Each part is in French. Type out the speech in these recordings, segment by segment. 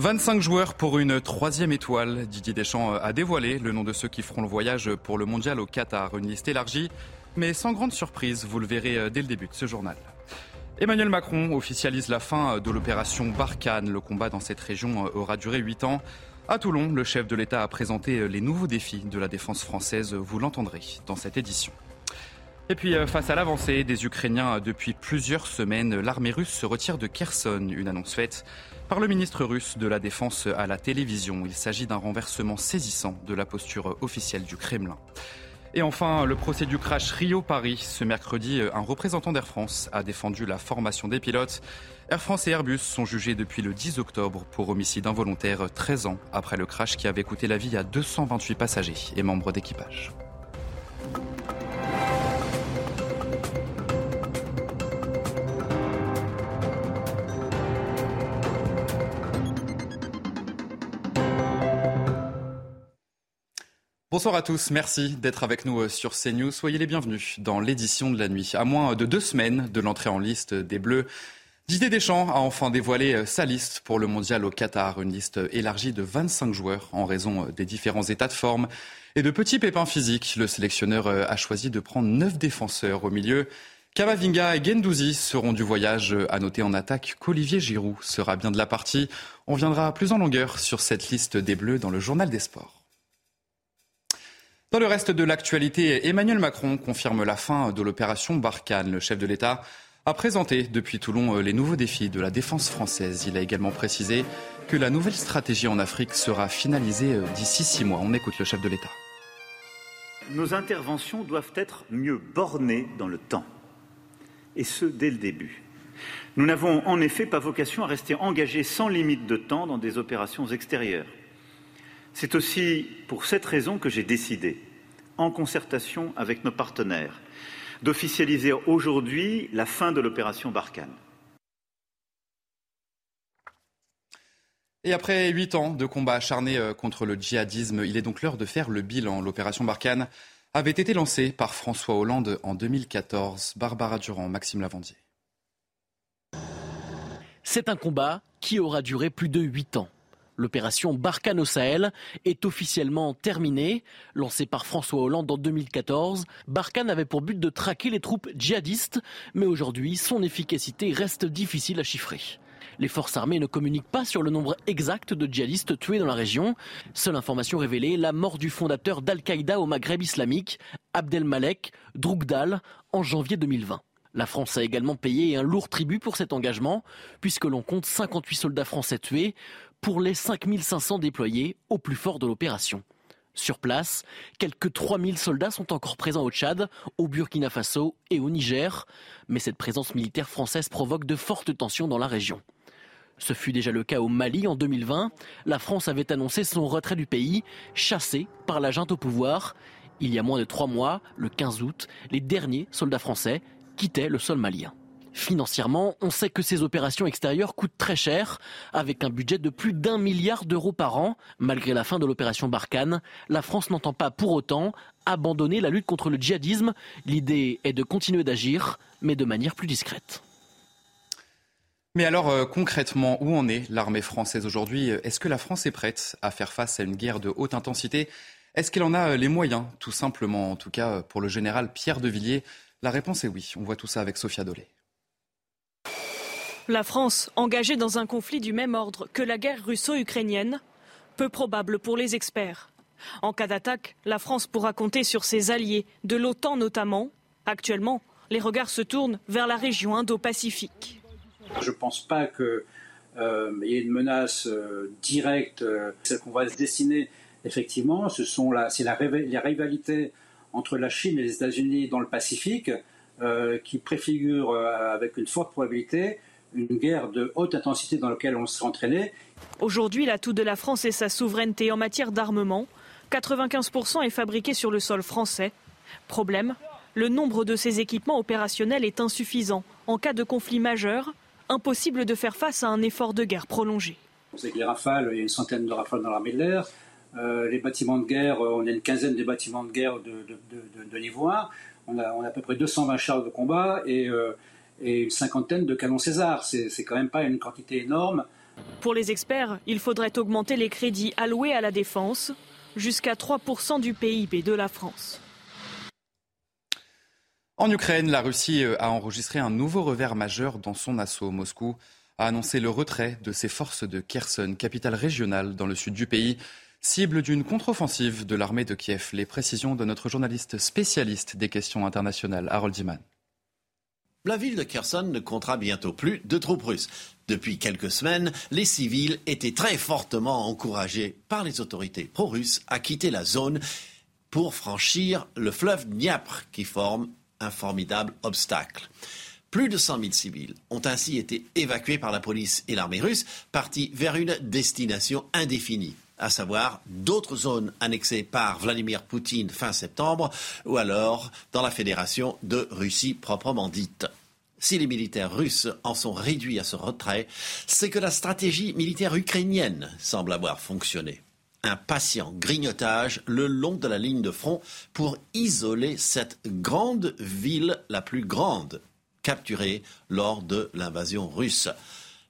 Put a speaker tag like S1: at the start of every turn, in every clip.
S1: 25 joueurs pour une troisième étoile. Didier Deschamps a dévoilé le nom de ceux qui feront le voyage pour le mondial au Qatar. Une liste élargie, mais sans grande surprise, vous le verrez dès le début de ce journal. Emmanuel Macron officialise la fin de l'opération Barkhane. Le combat dans cette région aura duré 8 ans. À Toulon, le chef de l'État a présenté les nouveaux défis de la défense française. Vous l'entendrez dans cette édition. Et puis, face à l'avancée des Ukrainiens depuis plusieurs semaines, l'armée russe se retire de Kherson. Une annonce faite par le ministre russe de la Défense à la télévision. Il s'agit d'un renversement saisissant de la posture officielle du Kremlin. Et enfin, le procès du crash Rio-Paris. Ce mercredi, un représentant d'Air France a défendu la formation des pilotes. Air France et Airbus sont jugés depuis le 10 octobre pour homicide involontaire 13 ans après le crash qui avait coûté la vie à 228 passagers et membres d'équipage. Bonsoir à tous, merci d'être avec nous sur CNews. Soyez les bienvenus dans l'édition de la nuit. À moins de deux semaines de l'entrée en liste des Bleus, Didier Deschamps a enfin dévoilé sa liste pour le mondial au Qatar, une liste élargie de 25 joueurs en raison des différents états de forme et de petits pépins physiques. Le sélectionneur a choisi de prendre neuf défenseurs au milieu. Kamavinga et Gendouzi seront du voyage. À noter en attaque qu'Olivier Giroud sera bien de la partie. On viendra plus en longueur sur cette liste des Bleus dans le journal des sports. Dans le reste de l'actualité, Emmanuel Macron confirme la fin de l'opération Barkhane. Le chef de l'État a présenté depuis Toulon les nouveaux défis de la défense française. Il a également précisé que la nouvelle stratégie en Afrique sera finalisée d'ici six mois. On écoute le chef de l'État.
S2: Nos interventions doivent être mieux bornées dans le temps, et ce dès le début. Nous n'avons en effet pas vocation à rester engagés sans limite de temps dans des opérations extérieures. C'est aussi pour cette raison que j'ai décidé, en concertation avec nos partenaires, d'officialiser aujourd'hui la fin de l'opération Barkhane.
S1: Et après huit ans de combat acharné contre le djihadisme, il est donc l'heure de faire le bilan. L'opération Barkhane avait été lancée par François Hollande en 2014. Barbara Durand, Maxime Lavandier.
S3: C'est un combat qui aura duré plus de huit ans. L'opération Barkhane au Sahel est officiellement terminée. Lancée par François Hollande en 2014, Barkhane avait pour but de traquer les troupes djihadistes, mais aujourd'hui, son efficacité reste difficile à chiffrer. Les forces armées ne communiquent pas sur le nombre exact de djihadistes tués dans la région. Seule information révélée, la mort du fondateur d'Al-Qaïda au Maghreb islamique, Abdelmalek Drougdal, en janvier 2020. La France a également payé un lourd tribut pour cet engagement, puisque l'on compte 58 soldats français tués pour les 5500 déployés au plus fort de l'opération. Sur place, quelques 3000 soldats sont encore présents au Tchad, au Burkina Faso et au Niger, mais cette présence militaire française provoque de fortes tensions dans la région. Ce fut déjà le cas au Mali en 2020. La France avait annoncé son retrait du pays, chassé par la junte au pouvoir. Il y a moins de trois mois, le 15 août, les derniers soldats français quittaient le sol malien. Financièrement, on sait que ces opérations extérieures coûtent très cher, avec un budget de plus d'un milliard d'euros par an. Malgré la fin de l'opération Barkhane, la France n'entend pas pour autant abandonner la lutte contre le djihadisme. L'idée est de continuer d'agir, mais de manière plus discrète.
S1: Mais alors euh, concrètement, où en est l'armée française aujourd'hui? Est-ce que la France est prête à faire face à une guerre de haute intensité? Est-ce qu'elle en a les moyens, tout simplement En tout cas, pour le général Pierre de Villiers, la réponse est oui. On voit tout ça avec Sophia Dolé.
S4: La France, engagée dans un conflit du même ordre que la guerre russo-ukrainienne, peu probable pour les experts. En cas d'attaque, la France pourra compter sur ses alliés, de l'OTAN notamment. Actuellement, les regards se tournent vers la région Indo-Pacifique.
S5: Je ne pense pas qu'il euh, y ait une menace euh, directe. Euh, celle qu'on va se dessiner, effectivement, ce sont la, c'est la, la, rivalité entre la Chine et les États-Unis dans le Pacifique qui préfigure avec une forte probabilité une guerre de haute intensité dans laquelle on se entraîné.
S4: Aujourd'hui, l'atout de la France est sa souveraineté en matière d'armement. 95% est fabriqué sur le sol français. Problème, le nombre de ces équipements opérationnels est insuffisant. En cas de conflit majeur, impossible de faire face à un effort de guerre prolongé.
S5: On sait que les rafales, il y a une centaine de rafales dans l'armée de l'air. Euh, les bâtiments de guerre, on a une quinzaine de bâtiments de guerre de, de, niveau 1. On a, on a, à peu près 220 chars de combat et, euh, et une cinquantaine de canons César. C'est quand même pas une quantité énorme.
S4: Pour les experts, il faudrait augmenter les crédits alloués à la défense jusqu'à 3% du PIB de la France.
S1: En Ukraine, la Russie euh, a enregistré un nouveau revers majeur dans son assaut. Moscou a annoncé le retrait de ses forces de Kherson, capitale régionale dans le sud du pays, cible d'une contre-offensive de l'armée de Kiev. Les précisions de notre journaliste spécialiste des questions internationales, Harold Diman.
S6: La ville de Kherson ne comptera bientôt plus de troupes russes. Depuis quelques semaines, les civils étaient très fortement encouragés par les autorités pro-russes à quitter la zone pour franchir le fleuve Dniepr qui forme un formidable obstacle. Plus de 100 000 civils ont ainsi été évacués par la police et l'armée russe, partis vers une destination indéfinie, à savoir d'autres zones annexées par Vladimir Poutine fin septembre, ou alors dans la fédération de Russie proprement dite. Si les militaires russes en sont réduits à ce retrait, c'est que la stratégie militaire ukrainienne semble avoir fonctionné un patient grignotage le long de la ligne de front pour isoler cette grande ville, la plus grande, capturée lors de l'invasion russe.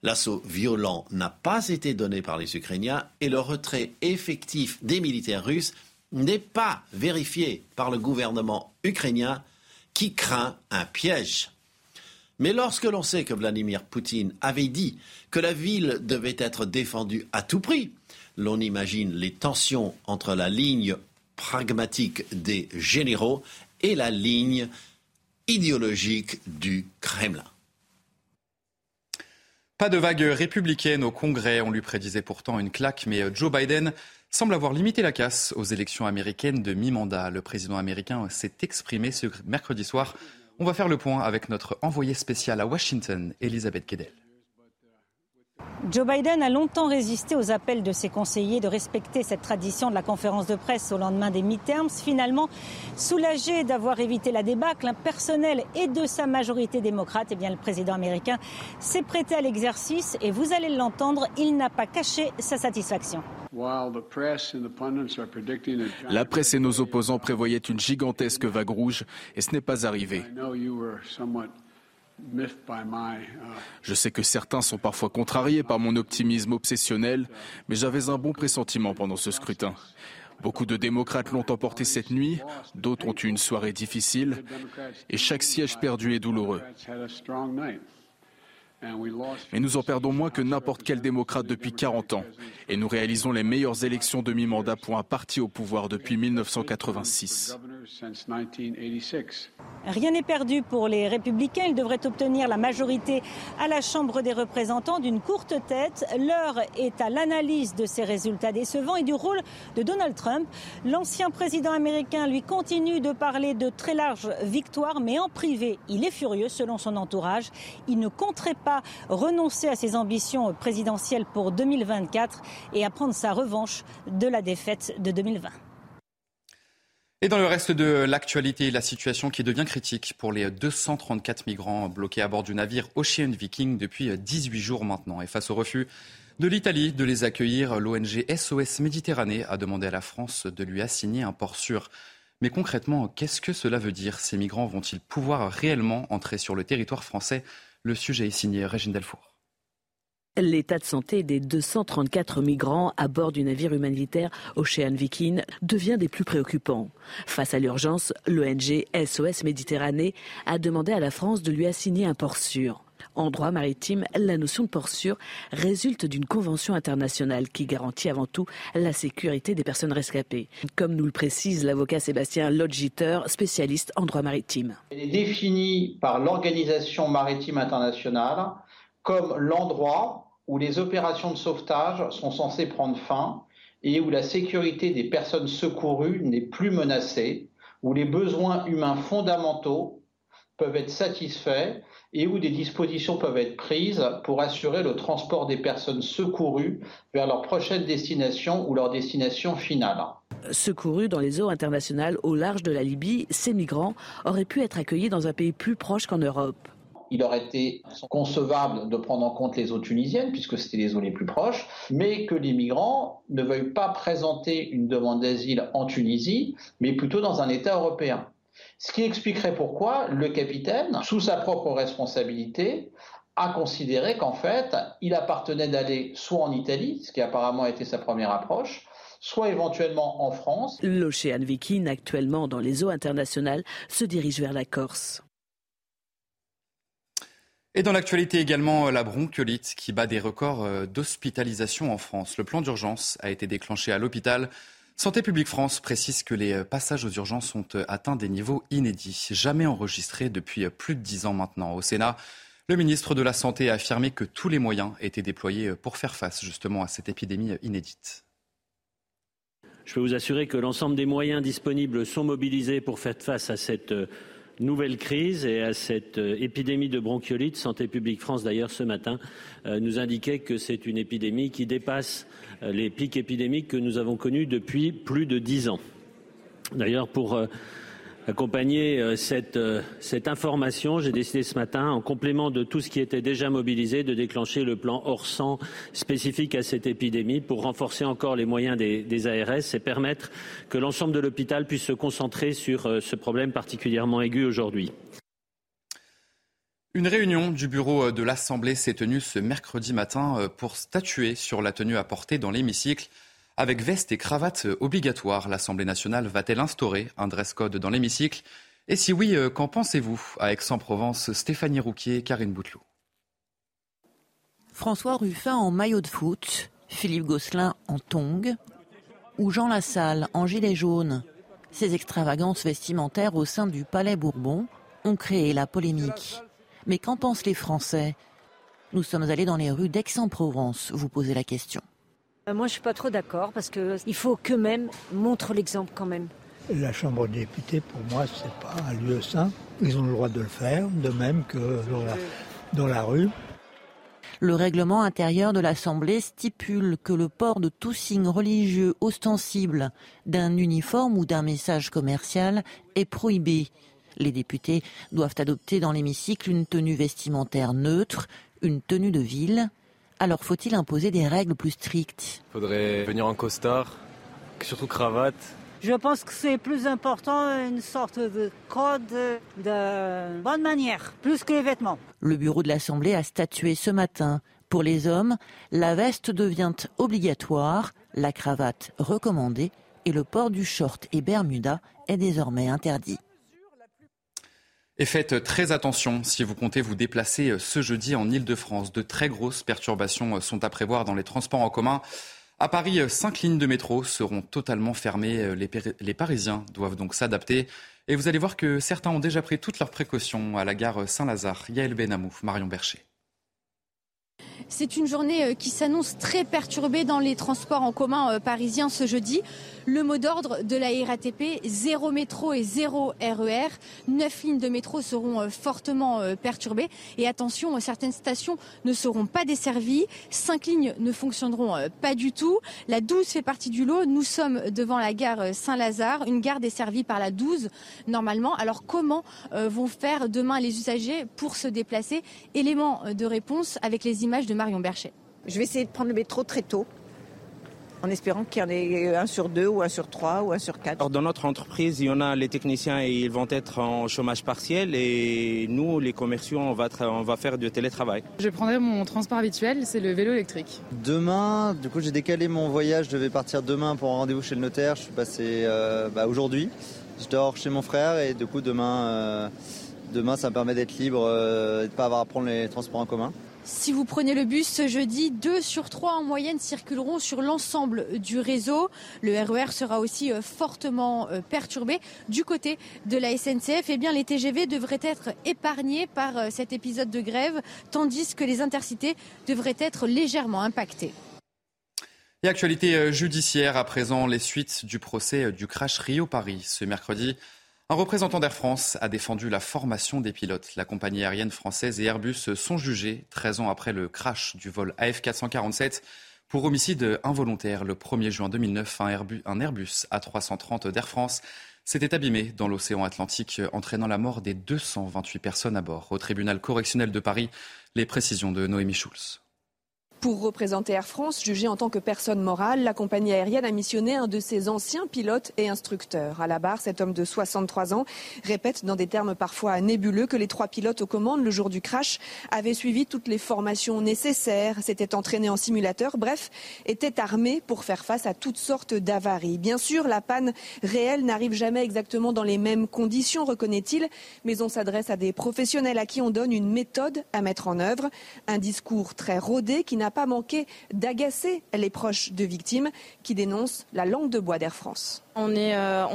S6: L'assaut violent n'a pas été donné par les Ukrainiens et le retrait effectif des militaires russes n'est pas vérifié par le gouvernement ukrainien qui craint un piège. Mais lorsque l'on sait que Vladimir Poutine avait dit que la ville devait être défendue à tout prix, l'on imagine les tensions entre la ligne pragmatique des généraux et la ligne idéologique du Kremlin.
S1: Pas de vague républicaine au Congrès, on lui prédisait pourtant une claque, mais Joe Biden semble avoir limité la casse aux élections américaines de mi-mandat. Le président américain s'est exprimé ce mercredi soir. On va faire le point avec notre envoyé spécial à Washington, Elisabeth Guedel.
S7: Joe Biden a longtemps résisté aux appels de ses conseillers de respecter cette tradition de la conférence de presse au lendemain des midterms. Finalement, soulagé d'avoir évité la débâcle personnelle et de sa majorité démocrate, eh bien, le président américain s'est prêté à l'exercice et vous allez l'entendre, il n'a pas caché sa satisfaction.
S8: La presse et nos opposants prévoyaient une gigantesque vague rouge et ce n'est pas arrivé. Je sais que certains sont parfois contrariés par mon optimisme obsessionnel, mais j'avais un bon pressentiment pendant ce scrutin. Beaucoup de démocrates l'ont emporté cette nuit, d'autres ont eu une soirée difficile, et chaque siège perdu est douloureux. Mais nous en perdons moins que n'importe quel démocrate depuis 40 ans. Et nous réalisons les meilleures élections de mi-mandat pour un parti au pouvoir depuis 1986.
S7: Rien n'est perdu pour les républicains. Ils devraient obtenir la majorité à la Chambre des représentants d'une courte tête. L'heure est à l'analyse de ces résultats décevants et du rôle de Donald Trump. L'ancien président américain, lui, continue de parler de très larges victoires, mais en privé, il est furieux selon son entourage. Il ne compterait pas renoncer à ses ambitions présidentielles pour 2024 et à prendre sa revanche de la défaite de 2020.
S1: Et dans le reste de l'actualité, la situation qui devient critique pour les 234 migrants bloqués à bord du navire Ocean Viking depuis 18 jours maintenant. Et face au refus de l'Italie de les accueillir, l'ONG SOS Méditerranée a demandé à la France de lui assigner un port sûr. Mais concrètement, qu'est-ce que cela veut dire? Ces migrants vont-ils pouvoir réellement entrer sur le territoire français? Le sujet est signé Régine Delfour.
S9: L'état de santé des 234 migrants à bord du navire humanitaire Ocean Viking devient des plus préoccupants. Face à l'urgence, l'ONG SOS Méditerranée a demandé à la France de lui assigner un port sûr. En droit maritime, la notion de port sûr résulte d'une convention internationale qui garantit avant tout la sécurité des personnes rescapées, comme nous le précise l'avocat Sébastien Lodgiter, spécialiste en droit maritime.
S10: Elle est définie par l'Organisation maritime internationale comme l'endroit où les opérations de sauvetage sont censées prendre fin et où la sécurité des personnes secourues n'est plus menacée, où les besoins humains fondamentaux peuvent être satisfaits et où des dispositions peuvent être prises pour assurer le transport des personnes secourues vers leur prochaine destination ou leur destination finale.
S9: Secourus dans les eaux internationales au large de la Libye, ces migrants auraient pu être accueillis dans un pays plus proche qu'en Europe
S10: il aurait été concevable de prendre en compte les eaux tunisiennes, puisque c'était les eaux les plus proches, mais que les migrants ne veuillent pas présenter une demande d'asile en Tunisie, mais plutôt dans un État européen. Ce qui expliquerait pourquoi le capitaine, sous sa propre responsabilité, a considéré qu'en fait, il appartenait d'aller soit en Italie, ce qui apparemment a été sa première approche, soit éventuellement en France.
S9: L'Ocean Viking, actuellement dans les eaux internationales, se dirige vers la Corse.
S1: Et dans l'actualité également, la bronchiolite qui bat des records euh, d'hospitalisation en France. Le plan d'urgence a été déclenché à l'hôpital. Santé publique France précise que les euh, passages aux urgences ont euh, atteint des niveaux inédits, jamais enregistrés depuis plus de dix ans maintenant. Au Sénat, le ministre de la Santé a affirmé que tous les moyens étaient déployés pour faire face justement à cette épidémie inédite.
S11: Je peux vous assurer que l'ensemble des moyens disponibles sont mobilisés pour faire face à cette nouvelle crise et à cette euh, épidémie de bronchiolite. Santé publique France, d'ailleurs, ce matin, euh, nous indiquait que c'est une épidémie qui dépasse euh, les pics épidémiques que nous avons connus depuis plus de dix ans. D'ailleurs, pour accompagner euh, cette, euh, cette information, j'ai décidé ce matin, en complément de tout ce qui était déjà mobilisé, de déclencher le plan hors sang spécifique à cette épidémie pour renforcer encore les moyens des, des ARS et permettre que l'ensemble de l'hôpital puisse se concentrer sur euh, ce problème particulièrement aigu aujourd'hui.
S1: Une réunion du bureau de l'Assemblée s'est tenue ce mercredi matin pour statuer sur la tenue à porter dans l'hémicycle. Avec veste et cravate obligatoire, l'Assemblée nationale va-t-elle instaurer un dress code dans l'hémicycle? Et si oui, euh, qu'en pensez-vous? À Aix-en-Provence, Stéphanie Rouquier, Karine Bouteloup.
S12: François Ruffin en maillot de foot, Philippe Gosselin en tongue ou Jean Lassalle en gilet jaune. Ces extravagances vestimentaires au sein du Palais Bourbon ont créé la polémique. Mais qu'en pensent les Français? Nous sommes allés dans les rues d'Aix-en-Provence vous posez la question.
S13: Euh, moi, je suis pas trop d'accord parce qu'il faut qu'eux-mêmes montrent l'exemple quand même.
S14: La Chambre des députés, pour moi, c'est pas un lieu sain. Ils ont le droit de le faire, de même que dans la, rue.
S12: Le règlement intérieur de l'Assemblée stipule que le port de tout signe religieux ostensible, d'un uniforme ou d'un message commercial est prohibé. Les députés doivent adopter dans l'hémicycle une tenue vestimentaire neutre, une tenue de ville alors faut-il imposer des règles plus strictes?
S15: Il faudrait venir en costard, surtout cravate.
S16: Je pense que c'est plus important une sorte de code de bonne manière, plus que les vêtements.
S12: Le bureau de l'Assemblée a statué ce matin. Pour les hommes, la veste devient obligatoire, la cravate recommandée et le port du short et bermuda est désormais interdit.
S1: Et faites très attention si vous comptez vous déplacer euh, ce jeudi en Ile-de-France. De très grosses perturbations euh, sont à prévoir dans les transports en commun. À Paris, euh, cinq lignes de métro seront totalement fermées. Les, Parisiens doivent donc s'adapter. Et vous allez voir que certains ont déjà pris toutes leurs précautions à la gare Saint-Lazare. Yael Benamou, Marion Bercher.
S17: C'est une journée qui s'annonce très perturbée dans les transports en commun parisiens ce jeudi. Le mot d'ordre de la RATP, zéro métro et zéro RER. Neuf lignes de métro seront euh, fortement euh, perturbées. Et attention, certaines stations ne seront pas desservies. Cinq lignes ne fonctionneront euh, pas du tout. La 12 fait partie du lot. Nous sommes devant la gare Saint-Lazare, une gare desservie par la 12 normalement. Alors comment vont faire demain les usagers pour se déplacer? Élément de réponse avec les images de Marion Berchet.
S18: Je vais essayer de prendre le métro très tôt en espérant qu'il y en ait un sur deux ou un sur trois ou un sur quatre.
S19: Alors dans notre entreprise, il y en a les techniciens et ils vont être en chômage partiel et nous, les commerciaux, on va, on va faire du télétravail.
S20: Je prendrai mon transport habituel, c'est le vélo électrique.
S21: Demain, du coup j'ai décalé mon voyage, je devais partir demain pour un rendez-vous chez le notaire, je suis passé euh, bah, aujourd'hui. Je dors chez mon frère et du coup demain, euh, demain ça me permet d'être libre euh, et de ne pas avoir à prendre les transports en commun.
S17: Si vous prenez le bus ce jeudi, 2 sur 3 en moyenne circuleront sur l'ensemble du réseau. Le RER e sera aussi euh, fortement euh, perturbé. Du côté de la SNCF, eh les TGV devraient être épargnés par euh, cet épisode de grève, tandis que les intercités devraient être légèrement impactés.
S1: Et actualité judiciaire à présent, les suites du procès du crash Rio-Paris. Ce mercredi, Un représentant d'Air France a défendu la formation des pilotes. La compagnie aérienne française et Airbus sont jugés 13 ans après le crash du vol AF447 pour homicide involontaire. Le 1er juin 2009, un Airbus, un Airbus A330 d'Air France s'était abîmé dans l'océan Atlantique, entraînant la mort des 228 personnes à bord. Au tribunal correctionnel de Paris, les précisions de Noémie Schulz.
S22: Pour représenter Air France, jugé en tant que personne morale, la compagnie aérienne a missionné un de ses anciens pilotes et instructeurs. À la barre, cet homme de 63 ans répète dans des termes parfois nébuleux que les trois pilotes aux commandes le jour du crash avaient suivi toutes les formations nécessaires, s'étaient entraînés en simulateur, bref, étaient armés pour faire face à toutes sortes d'avaries. Bien sûr, la panne réelle n'arrive jamais exactement dans les mêmes conditions, reconnaît-il, mais on s'adresse à des professionnels à qui on donne une méthode à mettre en œuvre, un discours très rodé qui n'a n'a pas manqué d'agacer les proches de victimes qui dénoncent la langue de bois d'Air France.
S23: On est, euh,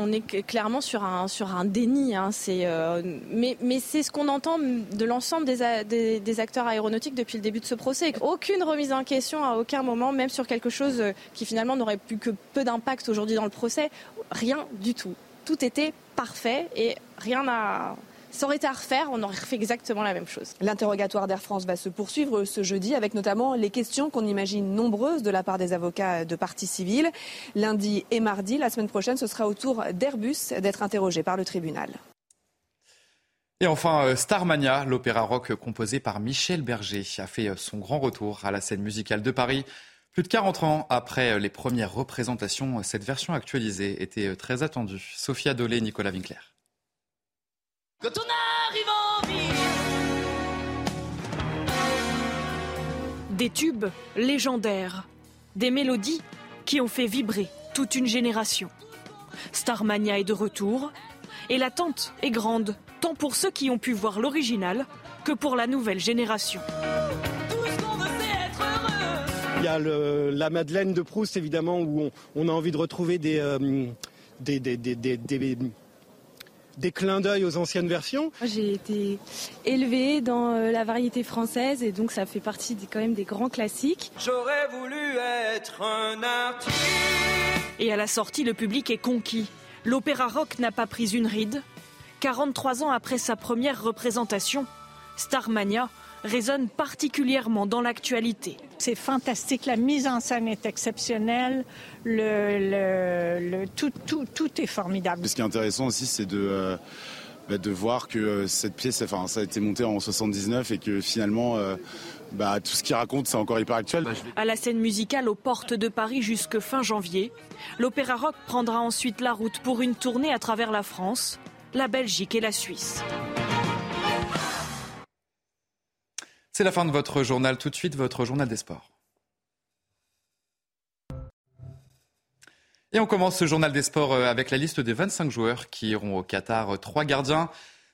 S23: clairement sur un, déni. Hein. Euh, mais, c'est ce qu'on entend de l'ensemble des, des, acteurs aéronautiques depuis le début de ce procès. Aucune remise en question à aucun moment, même sur quelque chose qui finalement n'aurait plus que peu d'impact aujourd'hui dans le procès. Rien du tout. Tout était parfait et rien n'a ça aurait été à refaire, on aurait fait exactement la même chose.
S22: L'interrogatoire d'Air France va se poursuivre ce jeudi avec notamment les questions qu'on imagine nombreuses de la part des avocats de partie civile. Lundi et mardi, la semaine prochaine, ce sera au tour d'Airbus d'être interrogé par le tribunal.
S1: Et enfin, euh, Starmania, l'opéra rock composé par Michel Berger, a fait euh, son grand retour à la scène musicale de Paris. Plus de 40 ans après euh, les premières représentations, cette version actualisée était très attendue. Sophia Dolé, Nicolas Winkler. Quand on arrive
S4: en ville. Des tubes légendaires, des mélodies qui ont fait vibrer toute une génération. Starmania est de retour et l'attente est grande, tant pour ceux qui ont pu voir l'original que pour la nouvelle génération.
S24: Il y a la Madeleine de Proust, évidemment, où on, a envie de retrouver des, euh, des, des, des des clins d'œil aux anciennes versions
S23: J'ai été élevée dans euh, la variété française et donc ça fait partie des, quand même des grands classiques.
S4: J'aurais voulu être un artiste. Et à la sortie, le public est conquis. L'opéra rock n'a pas pris une ride. 43 ans après sa première représentation, Starmania résonne particulièrement dans l'actualité.
S16: C'est fantastique, la mise en scène est exceptionnelle, le, tout, tout, est formidable.
S25: Ce qui est intéressant aussi, c'est de... Euh, bah, de voir que euh, cette pièce, enfin, ça a été monté en 79 et que finalement, euh, bah, tout ce qu'il raconte, c'est encore hyper actuel.
S4: À la scène musicale aux portes de Paris jusque fin janvier, l'Opéra Rock prendra ensuite la route pour une tournée à travers la France, la Belgique et la Suisse.
S1: C'est la fin de votre journal. Tout de suite, votre journal des sports. Et on commence ce journal des sports euh, avec la liste des 25 joueurs qui iront au Qatar. Trois gardiens,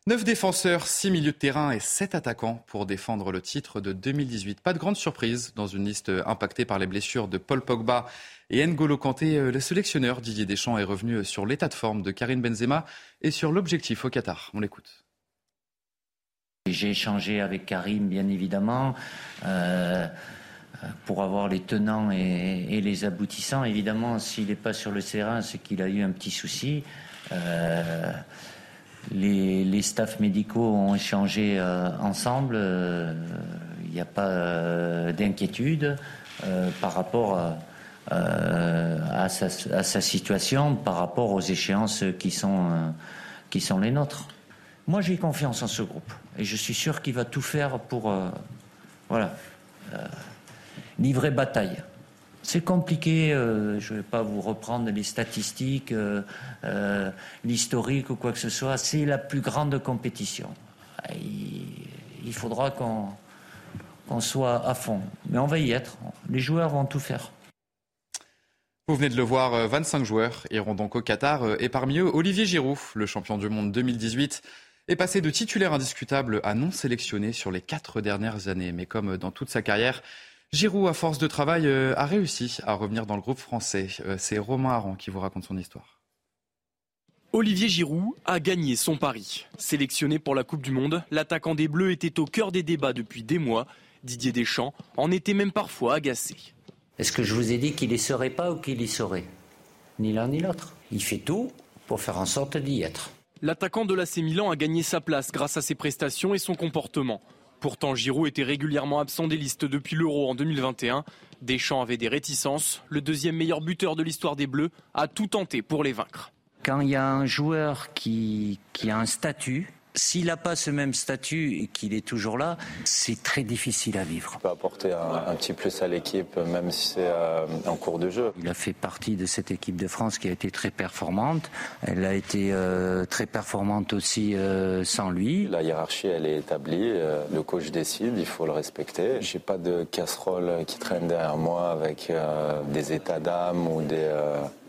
S1: neuf défenseurs, six milieux de terrain et sept attaquants pour défendre le titre de 2018. Pas de grande surprise dans une liste impactée par les blessures de Paul Pogba et N'Golo Kanté. Euh, le sélectionneur Didier Deschamps est revenu sur l'état de forme de Karim Benzema et sur l'objectif au Qatar. On l'écoute.
S26: J'ai échangé avec Karim, bien évidemment, euh, pour avoir les tenants et, les aboutissants. Évidemment, s'il n'est pas sur le terrain, c'est qu'il a eu un petit souci. Euh, les, staffs médicaux ont échangé euh, ensemble. Il n'y a pas d'inquiétude par rapport à sa, situation, par rapport aux échéances qui sont les nôtres. Moi, j'ai confiance en ce groupe et je suis sûr qu'il va tout faire pour euh, voilà, euh, livrer bataille. C'est compliqué, euh, je ne vais pas vous reprendre les statistiques, l'historique ou quoi que ce soit. C'est la plus grande compétition. Il, faudra qu'on soit à fond. Mais on va y être. Les joueurs vont tout faire.
S1: Vous venez de le voir, 25 joueurs iront donc au Qatar et parmi eux Olivier Giroud, le champion du monde 2018 est passé de titulaire indiscutable à non sélectionné sur les quatre dernières années. Mais comme dans toute sa carrière, Giroud, à force de travail, euh, a réussi à revenir dans le groupe français. Euh, c'est Romain Aran qui vous raconte son histoire.
S27: Olivier Giroud a gagné son pari. Sélectionné pour la Coupe du Monde, l'attaquant des Bleus était au cœur des débats depuis des mois. Didier Deschamps en était même parfois agacé.
S26: Est-ce que je vous ai dit qu'il y serait pas ou qu'il y serait? Ni l'un ni l'autre. Il fait tout pour faire en sorte d'y être.
S27: L'attaquant de l'AC Milan a gagné sa place grâce à ses prestations et son comportement. Pourtant, Giroud était régulièrement absent des listes depuis l'Euro en 2021. Deschamps avait des réticences. Le deuxième meilleur buteur de l'histoire des Bleus a tout tenté pour les vaincre.
S26: Quand il y a un joueur qui, qui a un statut, s'il n'a pas ce même statut et qu'il est toujours là, c'est très difficile à vivre.
S28: Il peut apporter un, petit plus à l'équipe, même si c'est euh, en cours de jeu.
S26: Il a fait partie de cette équipe de France qui a été très performante. Elle a été euh, très performante aussi euh, sans lui.
S28: La hiérarchie, elle est établie. le coach décide, il faut le respecter. J'ai pas de casserole qui traîne derrière moi avec des états d'âme ou des,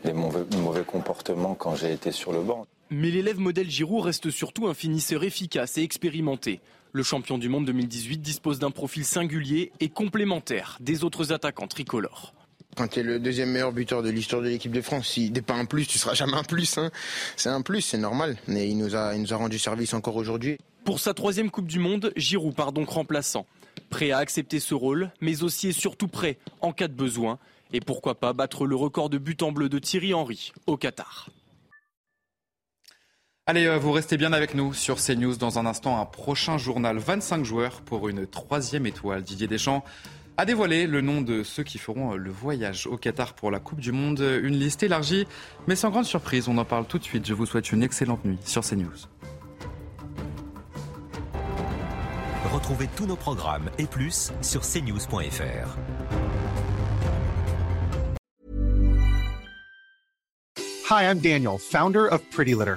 S28: des mauvais, mauvais comportements quand j'ai été sur le banc.
S27: Mais l'élève modèle Giroud reste surtout un finisseur efficace et expérimenté. Le champion du monde 2018 dispose d'un profil singulier et complémentaire des autres attaquants tricolores.
S29: Quand tu es le deuxième meilleur buteur de l'histoire de l'équipe de France, si n'est pas un plus, tu seras jamais un plus. Hein. C'est un plus, c'est normal. Mais il nous, a, il nous a rendu service encore aujourd'hui.
S27: Pour sa troisième Coupe du Monde, Giroud part donc remplaçant. Prêt à accepter ce rôle, mais aussi et surtout prêt en cas de besoin. Et pourquoi pas battre le record de but en bleu de Thierry Henry au Qatar.
S1: Allez, euh, vous restez bien avec nous sur CNews. Dans un instant, un prochain journal. 25 joueurs pour une troisième étoile. Didier Deschamps a dévoilé le nom de ceux qui feront euh, le voyage au Qatar pour la Coupe du Monde. Une liste élargie, mais sans grande surprise. On en parle tout de suite. Je vous souhaite une excellente nuit sur CNews.
S30: Retrouvez tous nos programmes et plus sur cnews.fr.
S31: Hi, I'm Daniel, founder of Pretty Litter.